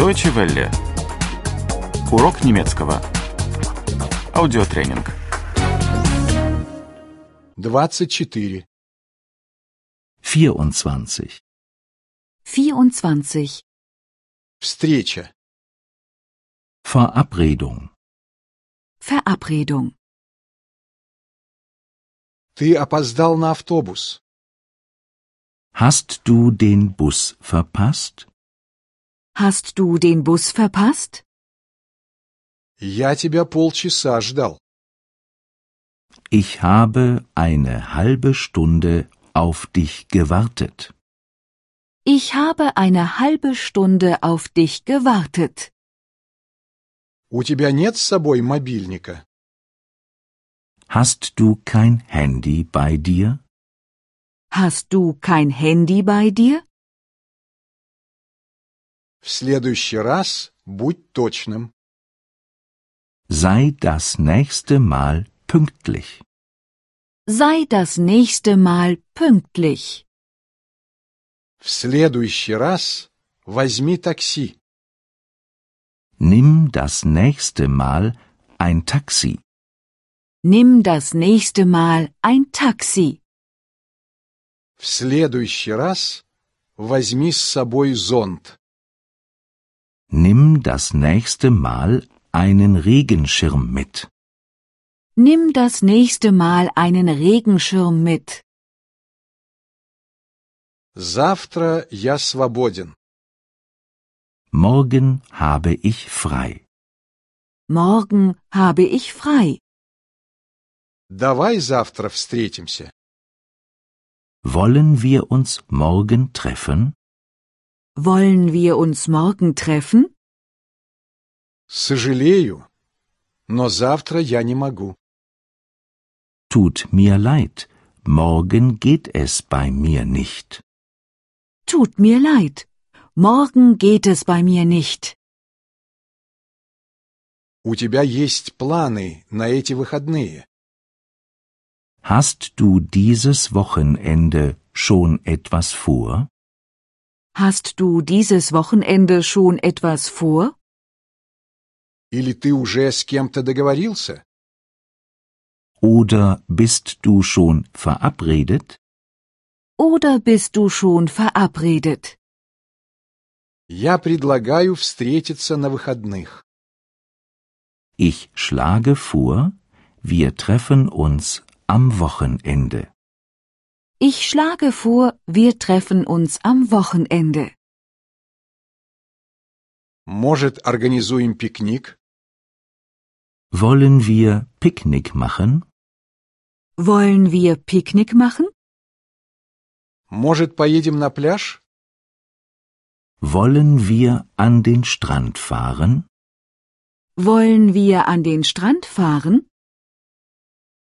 Deutsche Welle. Урок немецкого. Аудиотренинг. 24. 24. 24. Встреча. Verabredung. Verabredung. Ты опоздал на автобус. Hast du den Bus verpasst? Hast du den Bus verpasst? Я тебя полчаса ждал. Ich habe eine halbe Stunde auf dich gewartet. Ich habe eine halbe Stunde auf dich gewartet. У тебя нет с собой мобильника? Hast du kein Handy bei dir? Hast du kein Handy bei dir? В следующий раз будь точным. Sei das nächste Mal pünktlich. Sei das nächste Mal pünktlich. В следующий раз возьми такси. Nimm das nächste Mal ein Taxi. Nimm das nächste Mal ein Taxi. В следующий раз возьми с собой зонт. Nimm das nächste Mal einen Regenschirm mit. Nimm das nächste Mal einen Regenschirm mit. Завтра я свободен. Morgen habe ich frei. Morgen habe ich frei. Давай завтра встретимся. Wollen wir uns morgen treffen? Wollen wir uns morgen treffen? Сожалею, но завтра я не могу. Tut mir leid, morgen geht es bei mir nicht. Tut mir leid. Morgen geht es bei mir nicht. У тебя есть планы на эти выходные. Hast du dieses Wochenende schon etwas vor? Hast du dieses Wochenende schon etwas vor? Или ты уже с кем-то договорился? Oder bist du schon verabredet? Oder bist du schon verabredet? Я предлагаю встретиться на выходных. Ich schlage vor, wir treffen uns am Wochenende. Ich schlage vor, wir treffen uns am Wochenende. Может, организуем пикник? Wollen wir Picknick machen? Wollen wir Picknick machen? Может, поедем на пляж? Wollen wir an den Strand fahren? Wollen wir an den Strand fahren?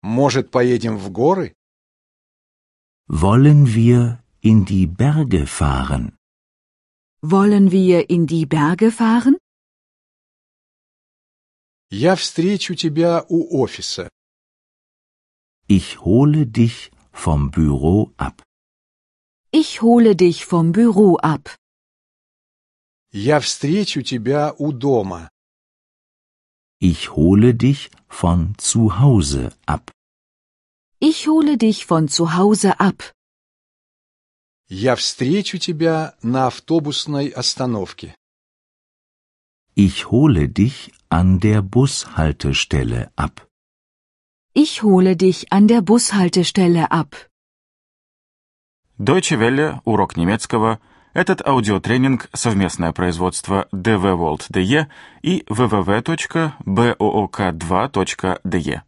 Может, поедем в горы? Wollen wir in die Berge fahren? Wollen wir in die Berge fahren? Я встречу тебя у офиса. Ich hole dich vom Büro ab. Ich hole dich vom Büro ab. Я встречу тебя у дома. Ich hole dich von zu Hause ab. Ich hole dich von zu Hause ab. Я встречу тебя на автобусной остановке. Ich hole dich an der Bushaltestelle ab. Ich hole dich an der Bushaltestelle ab. Deutsche Welle. Урок немецкого. Этот аудиотренинг – совместное производство DW World DE и www.book2.de.